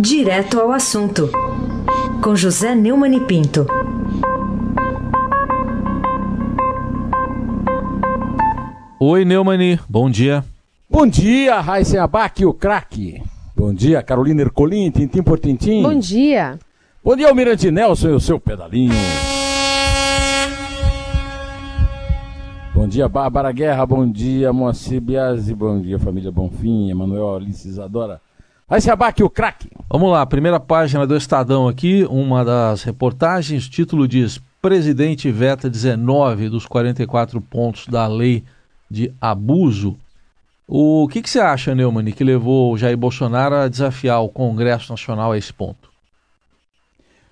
Direto ao assunto, com José Neumann e Pinto. Oi, Neumani, bom dia. Bom dia, Raíssen Abac, o craque. Bom dia, Carolina Ercolim, tintim por tintim. Bom dia. Bom dia, Almirante Nelson e o seu pedalinho. Bom dia, Bárbara Guerra. Bom dia, Moacir Biasi. Bom dia, família Bonfim, Emanuel Alice Isadora. Vai se abaque o craque. Vamos lá, primeira página do Estadão aqui, uma das reportagens, o título diz: Presidente veta 19 dos 44 pontos da lei de abuso. O que, que você acha, Neumann, que levou Jair Bolsonaro a desafiar o Congresso Nacional a esse ponto?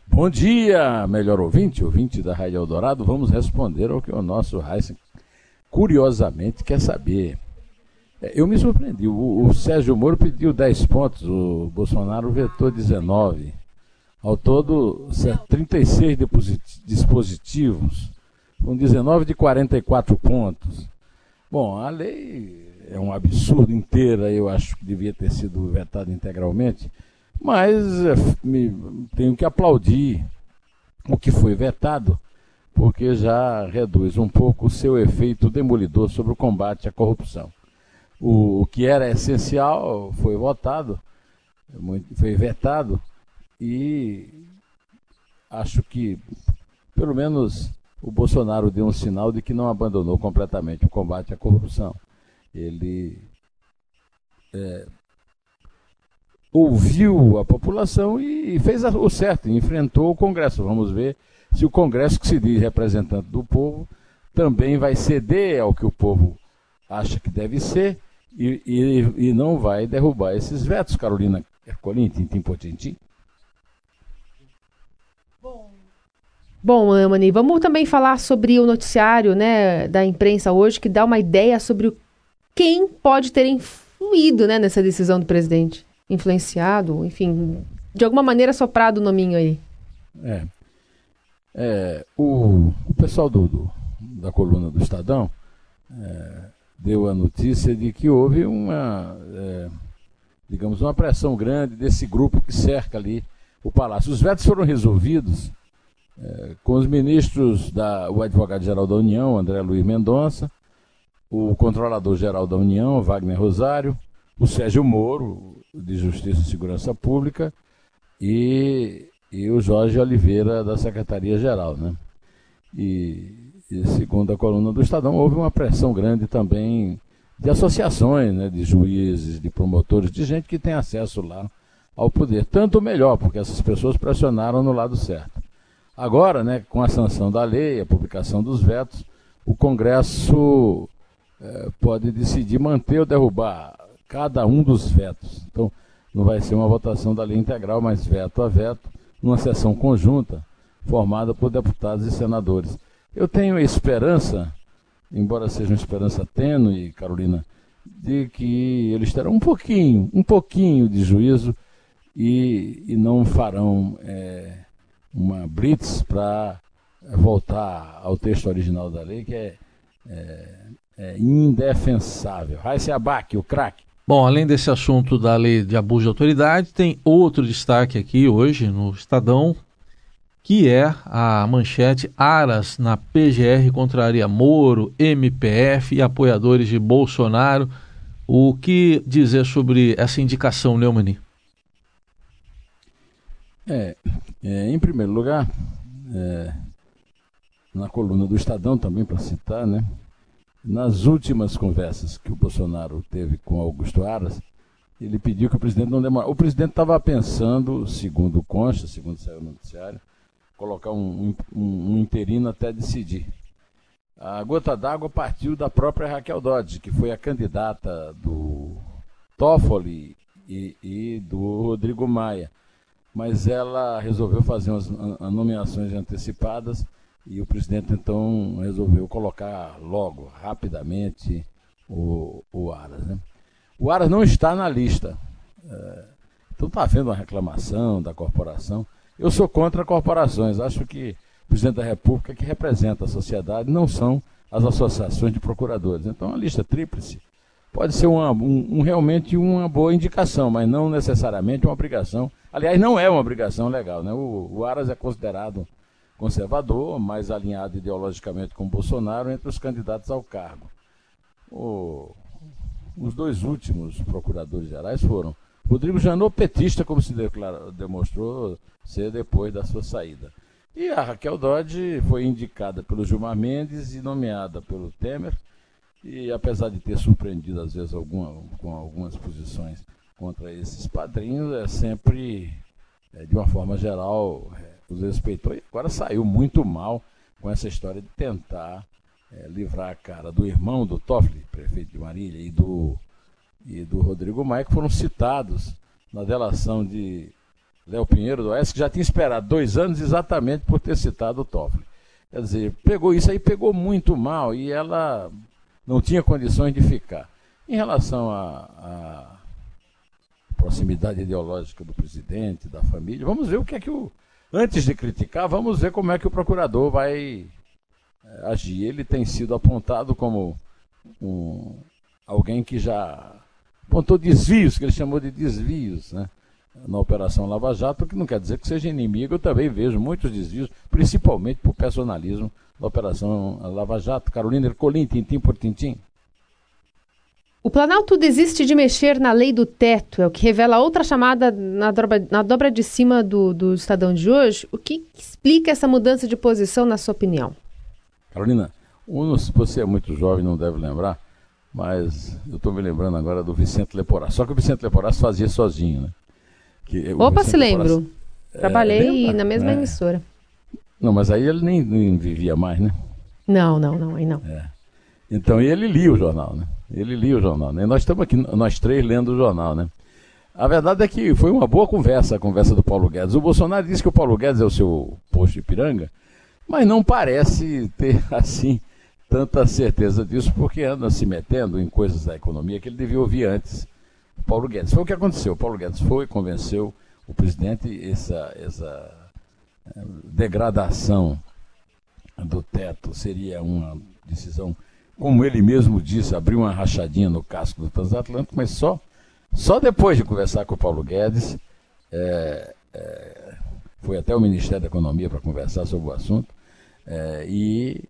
Bom dia, melhor ouvinte, ouvinte da Rádio Eldorado. Vamos responder ao que o nosso Heisen curiosamente quer saber. Eu me surpreendi. O, o, Sérgio Moro pediu 10 pontos, o Bolsonaro vetou 19. Ao todo, 36 dispositivos, com 19 de 44 pontos. Bom, a lei é um absurdo inteira, eu acho que devia ter sido vetada integralmente, mas é, me, tenho que aplaudir o que foi vetado, porque já reduz um pouco o seu efeito demolidor sobre o combate à corrupção. O, o que era essencial foi votado, foi vetado, e acho que, pelo menos, o Bolsonaro deu um sinal de que não abandonou completamente o combate à corrupção. Ele é, ouviu a população e fez o certo, enfrentou o Congresso. Vamos ver se o Congresso, que se diz representante do povo, também vai ceder ao que o povo acha que deve ser e, e, e não vai derrubar esses vetos, Carolina Ercolim, tintim por tintim. Bom, Amani, vamos também falar sobre o noticiário né, da imprensa hoje, que dá uma ideia sobre o, quem pode ter influído né, nessa decisão do presidente. Influenciado, enfim, de alguma maneira soprado o nominho aí. É. É, o, o pessoal do, do, da coluna do Estadão é, deu a notícia de que houve uma, é, digamos, uma pressão grande desse grupo que cerca ali o palácio. Os vetos foram resolvidos é, com os ministros, da, o advogado-geral da União, André Luiz Mendonça, o controlador-geral da União, Wagner Rosário, o Sérgio Moro, de Justiça e Segurança Pública, e e o Jorge Oliveira da Secretaria-Geral. Né? E, e, segundo a coluna do Estadão, houve uma pressão grande também de associações, né, de juízes, de promotores, de gente que tem acesso lá ao poder. Tanto melhor, porque essas pessoas pressionaram no lado certo. Agora, né, com a sanção da lei, a publicação dos vetos, o Congresso é, pode decidir manter ou derrubar cada um dos vetos. Então, não vai ser uma votação da lei integral, mas veto a veto numa sessão conjunta formada por deputados e senadores. Eu tenho esperança, embora seja uma esperança tênue, Carolina, de que eles terão um pouquinho, um pouquinho de juízo e, e não farão é, uma blitz para voltar ao texto original da lei, que é, é, é indefensável. Raíssa Abac, o craque. Bom, além desse assunto da lei de abuso de autoridade, tem outro destaque aqui hoje no Estadão, que é a manchete Aras na PGR contraria Moro, MPF e apoiadores de Bolsonaro. O que dizer sobre essa indicação, Neumani? É, é, em primeiro lugar, é, na coluna do Estadão também para citar, né? Nas últimas conversas que o Bolsonaro teve com Augusto Aras, ele pediu que o presidente não demorasse. O presidente estava pensando, segundo consta, segundo saiu no noticiário, colocar um, um, um interino até decidir. A gota d'água partiu da própria Raquel Dodge, que foi a candidata do Toffoli e, e do Rodrigo Maia. Mas ela resolveu fazer umas nomeações antecipadas e o presidente então resolveu colocar logo, rapidamente, o, o Aras. Né? O Aras não está na lista. É, então está havendo uma reclamação da corporação. Eu sou contra corporações. Acho que o presidente da República que representa a sociedade não são as associações de procuradores. Então a lista tríplice pode ser uma, um, um, realmente uma boa indicação, mas não necessariamente uma obrigação. Aliás, não é uma obrigação legal. Né? O, o Aras é considerado conservador, mais alinhado ideologicamente com Bolsonaro entre os candidatos ao cargo. O, os dois últimos procuradores gerais foram Rodrigo Janot, petista, como se declara, demonstrou ser depois da sua saída. E a Raquel Dodge foi indicada pelo Gilmar Mendes e nomeada pelo Temer. E apesar de ter surpreendido às vezes alguma, com algumas posições contra esses padrinhos, é sempre, é, de uma forma geral, é, os respeitou. E agora saiu muito mal com essa história de tentar é, livrar a cara do irmão do Toffoli, prefeito de Marília, e do, e do Rodrigo Maia, que foram citados na delação de Léo Pinheiro do Oeste, que já tinha esperado dois anos exatamente por ter citado o Toffoli. Quer dizer, pegou isso aí, pegou muito mal e ela não tinha condições de ficar. Em relação à proximidade ideológica do presidente, da família, vamos ver o que é que o. Antes de criticar, vamos ver como é que o procurador vai é, agir. Ele tem sido apontado como um, alguém que já apontou desvios, que ele chamou de desvios, né? na Operação Lava Jato, que não quer dizer que seja inimigo, eu também vejo muitos desvios, principalmente por personalismo da Operação Lava Jato. Carolina Ercolim, tintim por tintim. O Planalto desiste de mexer na lei do teto, é o que revela outra chamada na dobra, na dobra de cima do, do Estadão de hoje. O que explica essa mudança de posição, na sua opinião? Carolina, você é muito jovem, não deve lembrar, mas eu estou me lembrando agora do Vicente Leporás. Só que o Vicente Leporás fazia sozinho, né? Que Opa, se lembro. É, Trabalhei na mesma é. emissora. Não, mas aí ele nem, nem, vivia mais, né? Não, não, não, aí não. É. Então ele lia o jornal, né? Ele lia o jornal, né? nós estamos aqui, nós três, lendo o jornal, né? A verdade é que foi uma boa conversa, a conversa do Paulo Guedes. O Bolsonaro disse que o Paulo Guedes é o seu posto de piranga, mas não parece ter, assim, tanta certeza disso, porque anda se metendo em coisas da economia que ele devia ouvir antes Paulo Guedes. Foi o que aconteceu. O Paulo Guedes foi, convenceu o presidente essa, essa eh, degradação do teto seria uma decisão, como ele mesmo disse, abrir uma rachadinha no casco do transatlântico, mas só, só depois de conversar com o Paulo Guedes, é, é, foi até o Ministério da Economia para conversar sobre o assunto, é, e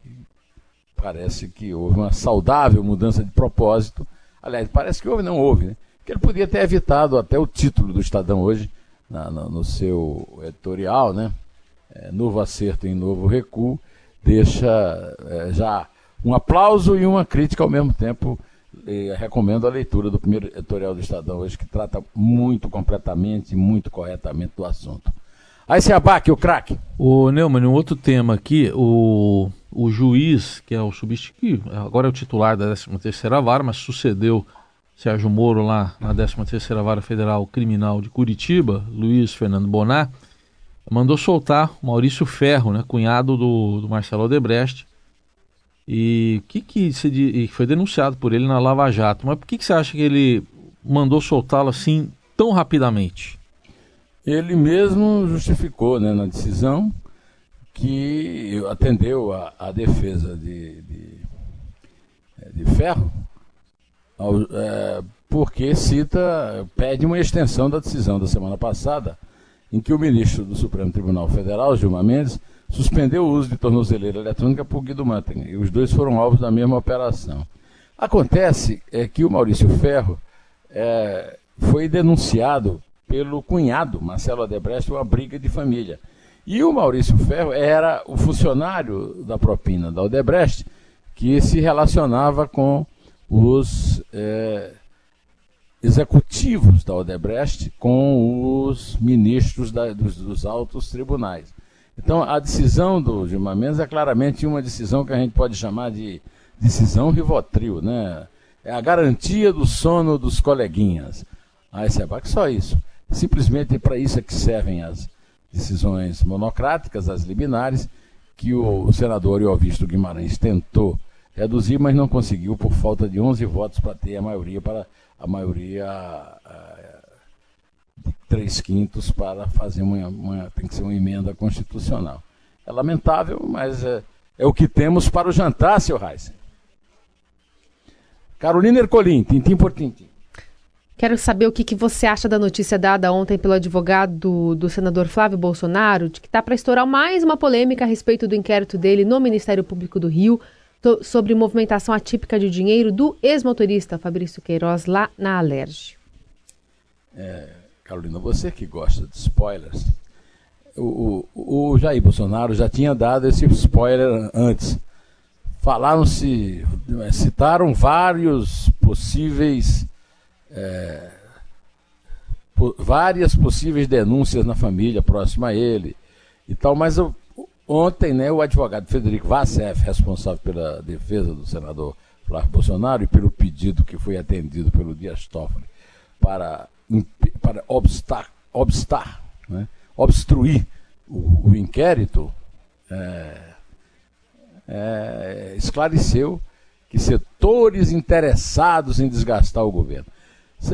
parece que houve uma saudável mudança de propósito. Aliás, parece que houve, não houve, né? que ele podia ter evitado até o título do Estadão hoje, na, no, no seu editorial, né? É, novo acerto em novo recuo, deixa é, já um aplauso e uma crítica ao mesmo tempo. E recomendo a leitura do primeiro editorial do Estadão hoje, que trata muito completamente, muito corretamente do assunto. Aí se abaque, o craque. O Neumann, um outro tema aqui, o, o juiz, que é o substituto, agora é o titular da 13 terceira vara, mas sucedeu Sérgio Moro lá na 13ª Vara Federal Criminal de Curitiba, Luiz Fernando Bonar, mandou soltar Maurício Ferro, né, cunhado do, do Marcelo Odebrecht, e que que se, e foi denunciado por ele na Lava Jato. Mas por que, que você acha que ele mandou soltá-lo assim tão rapidamente? Ele mesmo justificou né, na decisão que atendeu a, a defesa de, de, de Ferro é, porque cita, pede uma extensão da decisão da semana passada, em que o ministro do Supremo Tribunal Federal, Gilmar Mendes, suspendeu o uso de tornozeleira eletrônica por Guido Mantega, e os dois foram alvos da mesma operação. Acontece é que o Maurício Ferro é, foi denunciado pelo cunhado, Marcelo Adebrecht, uma briga de família. E o Maurício Ferro era o funcionário da propina da Odebrecht que se relacionava com os é, executivos da Odebrecht com os ministros da, dos, dos, altos tribunais. Então, a decisão do Gilmar Mendes é claramente uma decisão que a gente pode chamar de decisão Rivotril, né? É a garantia do sono dos coleguinhas. Ah, esse é só isso. Simplesmente para isso é que servem as decisões monocráticas, as liminares, que o senador e o visto Guimarães tentou reduzir, mas não conseguiu por falta de 11 votos para ter a maioria para a maioria uh, de 3 quintos para fazer uma, uma, tem que ser uma emenda constitucional. É lamentável, mas é, é o que temos para o jantar, seu Reis. Carolina Ercolim, tintim por tintim. Quero saber o que, que você acha da notícia dada ontem pelo advogado do, do senador Flávio Bolsonaro, de que está para estourar mais uma polêmica a respeito do inquérito dele no Ministério Público do Rio to, sobre movimentação atípica de dinheiro do ex-motorista Fabrício Queiroz lá na Alerj. É, Carolina, você que gosta de spoilers, o, o, o Jair Bolsonaro já tinha dado esse spoiler antes. Falaram-se, citaram vários possíveis é, várias possíveis denúncias na família próxima a ele e tal, mas eu, ontem né, o advogado Federico Vassef, responsável pela defesa do senador Flávio Bolsonaro e pelo pedido que foi atendido pelo Dias Toffoli para, para obstar, obstar né, obstruir o, o inquérito, é, é, esclareceu que setores interessados em desgastar o governo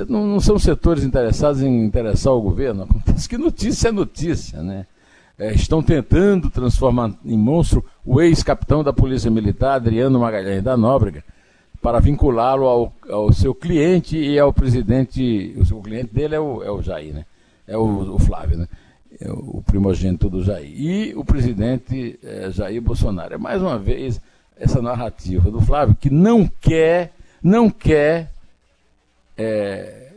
não, não, são setores interessados em interessar o governo. Acontece que notícia é notícia, né? É, estão tentando transformar em monstro o ex-capitão da Polícia Militar, Adriano Magalhães da Nóbrega, para vinculá-lo ao, ao, seu cliente e ao presidente. O seu cliente dele é o, é o Jair, né? É o, o Flávio, né? É o primogênito do Jair. E o presidente é, Jair Bolsonaro. É mais uma vez essa narrativa do Flávio que não quer, não quer é,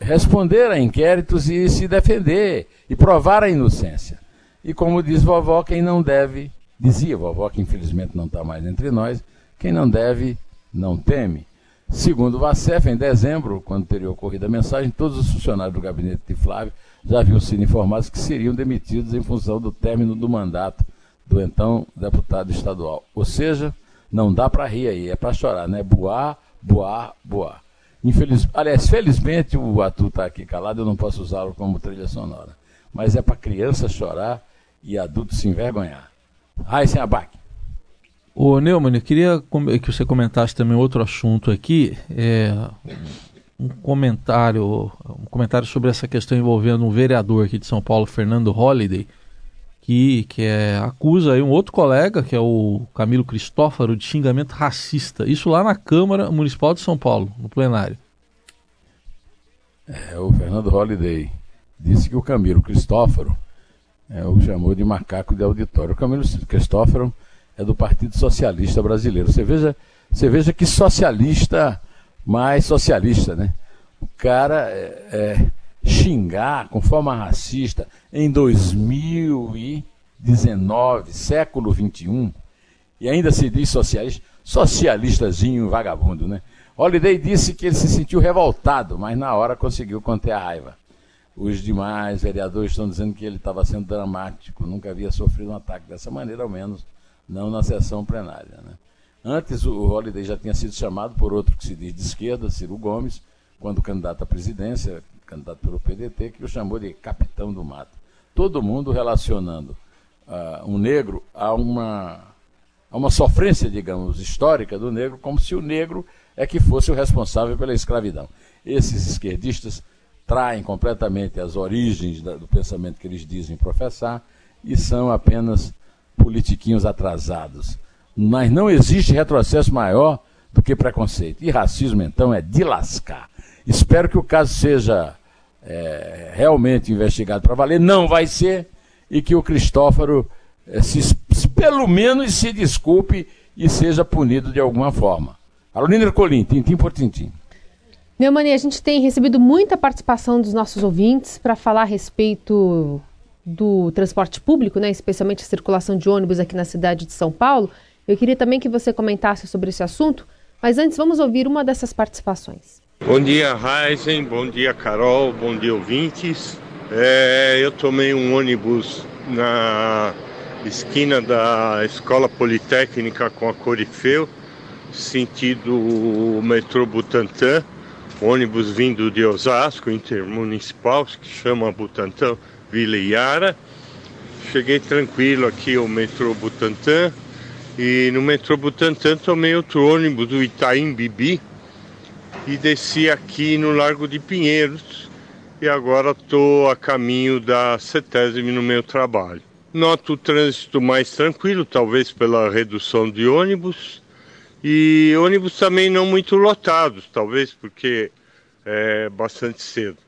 responder a inquéritos e se defender e provar a inocência. E como diz vovó, quem não deve, dizia vovó, que infelizmente não está mais entre nós, quem não deve, não teme. Segundo o Vacef, em dezembro, quando teria ocorrido a mensagem, todos os funcionários do gabinete de Flávio já haviam sido informados que seriam demitidos em função do término do mandato do então deputado estadual. Ou seja, não dá para rir aí, é para chorar, né? Boar, boar, boar. Infeliz... Aliás, felizmente o Atu está aqui calado, eu não posso usá-lo como trilha sonora. Mas é para criança chorar e adulto se envergonhar. sem Abac. Ô Neumann, eu queria que você comentasse também outro assunto aqui. É, um comentário, um comentário sobre essa questão envolvendo um vereador aqui de São Paulo, Fernando Holliday que, que é, acusa aí um outro colega, que é o Camilo Cristófaro, de xingamento racista. Isso lá na Câmara Municipal de São Paulo, no plenário. É, o Fernando Holliday disse que o Camilo Cristófaro é, o chamou de macaco de auditório. O Camilo Cristófaro é do Partido Socialista Brasileiro. Você veja, você veja que socialista mais socialista, né? O cara é, é xingar com forma racista em 2019, século 21, e ainda se diz socialista, socialistazinho vagabundo, né? Holiday disse que ele se sentiu revoltado, mas na hora conseguiu conter a raiva. Os demais vereadores estão dizendo que ele estava sendo dramático, nunca havia sofrido um ataque dessa maneira, ao menos não na sessão plenária. Né? Antes, o Holiday já tinha sido chamado por outro que se diz de esquerda, Ciro Gomes, quando candidato à presidência, candidato pelo PDT, que o chamou de capitão do mato. Todo mundo relacionando uh, um negro a uma, a uma sofrência, digamos, histórica do negro, como se o negro é que fosse o responsável pela escravidão. Esses esquerdistas traem completamente as origens da, do pensamento que eles dizem professar e são apenas politiquinhos atrasados. Mas não existe retrocesso maior do que preconceito. E racismo, então, é de lascar. Espero que o caso seja é, realmente investigado para valer, não vai ser, e que o Cristófaro, é, se, pelo menos, se desculpe e seja punido de alguma forma. Carolina Ercolim, tintim por tintim. Neumani, a gente tem recebido muita participação dos nossos ouvintes para falar a respeito do transporte público, né, especialmente a circulação de ônibus aqui na cidade de São Paulo. Eu queria também que você comentasse sobre esse assunto, mas antes vamos ouvir uma dessas participações. Bom dia, Heisen. Bom dia, Carol. Bom dia, ouvintes. É, eu tomei um ônibus na esquina da Escola Politécnica com a Corifeu, sentido metrô Butantã, ônibus vindo de Osasco, intermunicipal, que chama Butantã Vila Iara. Cheguei tranquilo aqui ao metrô Butantã e no metrô Butantã tomei outro ônibus do Itaim Bibi, e desci aqui no Largo de Pinheiros e agora estou a caminho da CETESB no meu trabalho. Noto o trânsito mais tranquilo, talvez pela redução de ônibus. e ônibus também não muito lotados, talvez porque é bastante cedo.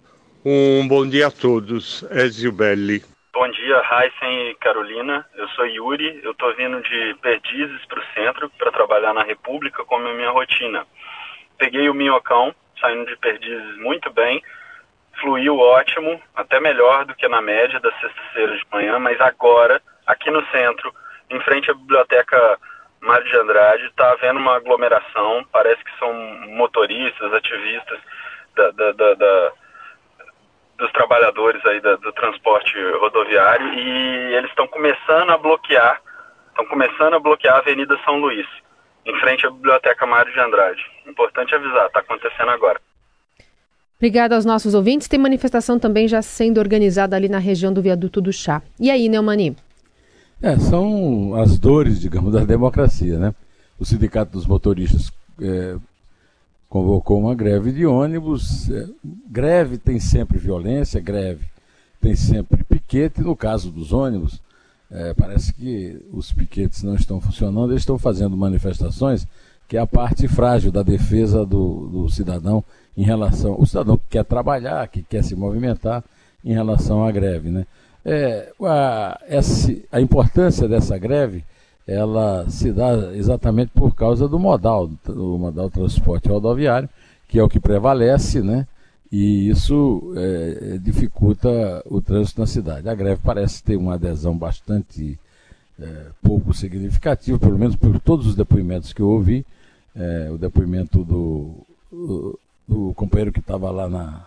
Um bom dia a todos, Ezio Belli. Bom dia, Heisen e Carolina. Eu sou Yuri, eu estou vindo de Perdizes para o centro para trabalhar na República como minha rotina. Peguei o Minhocão, saindo de Perdizes muito bem, fluiu ótimo, até melhor do que na média das sextas-feiras de manhã, mas agora, aqui no centro, em frente à biblioteca Mário de Andrade, está havendo uma aglomeração, parece que são motoristas, ativistas da, da, da, da dos trabalhadores aí do, do transporte rodoviário e eles estão começando a bloquear, estão começando a bloquear a Avenida São Luís, em frente à Biblioteca Mário de Andrade. Importante avisar, está acontecendo agora. Obrigada aos nossos ouvintes. Tem manifestação também já sendo organizada ali na região do Viaduto do Chá. E aí, Neumani? É, são as dores, digamos, da democracia, né? O Sindicato dos Motoristas é, convocou uma greve de ônibus. É, greve tem sempre violência, greve tem sempre piquete. No caso dos ônibus, é, parece que os piquetes não estão funcionando, eles estão fazendo manifestações, que é a parte frágil da defesa do, do cidadão em relação. O cidadão que quer trabalhar, que quer se movimentar em relação à greve. Né? É, a, essa, a importância dessa greve ela se dá exatamente por causa do modal, do modal transporte rodoviário, que é o que prevalece, né? E isso é, dificulta o trânsito na cidade. A greve parece ter uma adesão bastante é, pouco significativa, pelo menos por todos os depoimentos que eu ouvi. É, o depoimento do, do, do companheiro que estava lá na,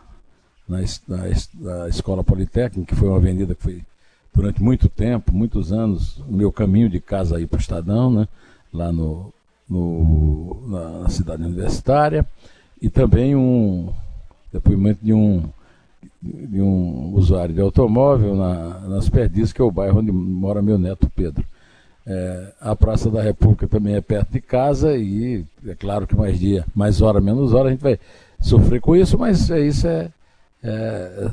na, na, na Escola Politécnica, que foi uma avenida que foi durante muito tempo, muitos anos, o meu caminho de casa aí para o Estadão, né? lá no, no, na cidade universitária, e também um depoimento de um, de um usuário de automóvel na, nas Perdizes, que é o bairro onde mora meu neto Pedro. É, a Praça da República também é perto de casa e é claro que mais dia, mais hora, menos hora, a gente vai sofrer com isso, mas é, isso é, é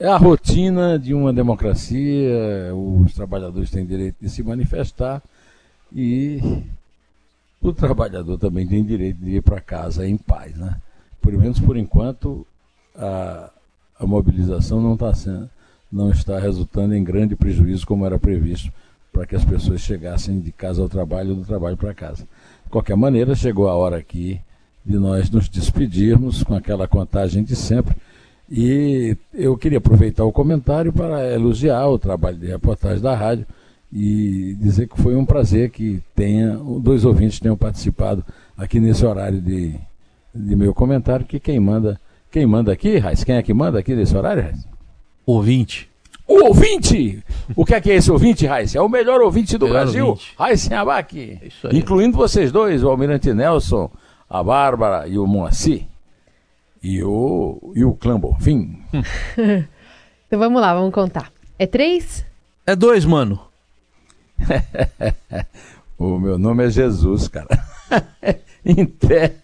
é a rotina de uma democracia, os trabalhadores têm direito de se manifestar e o trabalhador também tem direito de ir para casa em paz. Né? Pelo menos por enquanto, a, a mobilização não, tá sendo, não está resultando em grande prejuízo como era previsto para que as pessoas chegassem de casa ao trabalho ou do trabalho para casa. De qualquer maneira, chegou a hora aqui de nós nos despedirmos com aquela contagem de sempre e eu queria aproveitar o comentário para elogiar o trabalho de reportagem da rádio e dizer que foi um prazer que tenha dois ouvintes tenham participado aqui nesse horário de, de meu comentário, que quem manda, quem manda aqui, Raiz, quem é que manda aqui nesse horário, Raiz? Ouvinte. O ouvinte! O que é que é esse ouvinte, Raiz? É o melhor ouvinte do melhor Brasil, Raiz Abac. Incluindo vocês dois, o Almirante Nelson, a Bárbara e o Moacir e o, e o clã Bonfim. então vamos lá, vamos contar. É três? É dois, mano. o meu nome é Jesus, cara. em pé.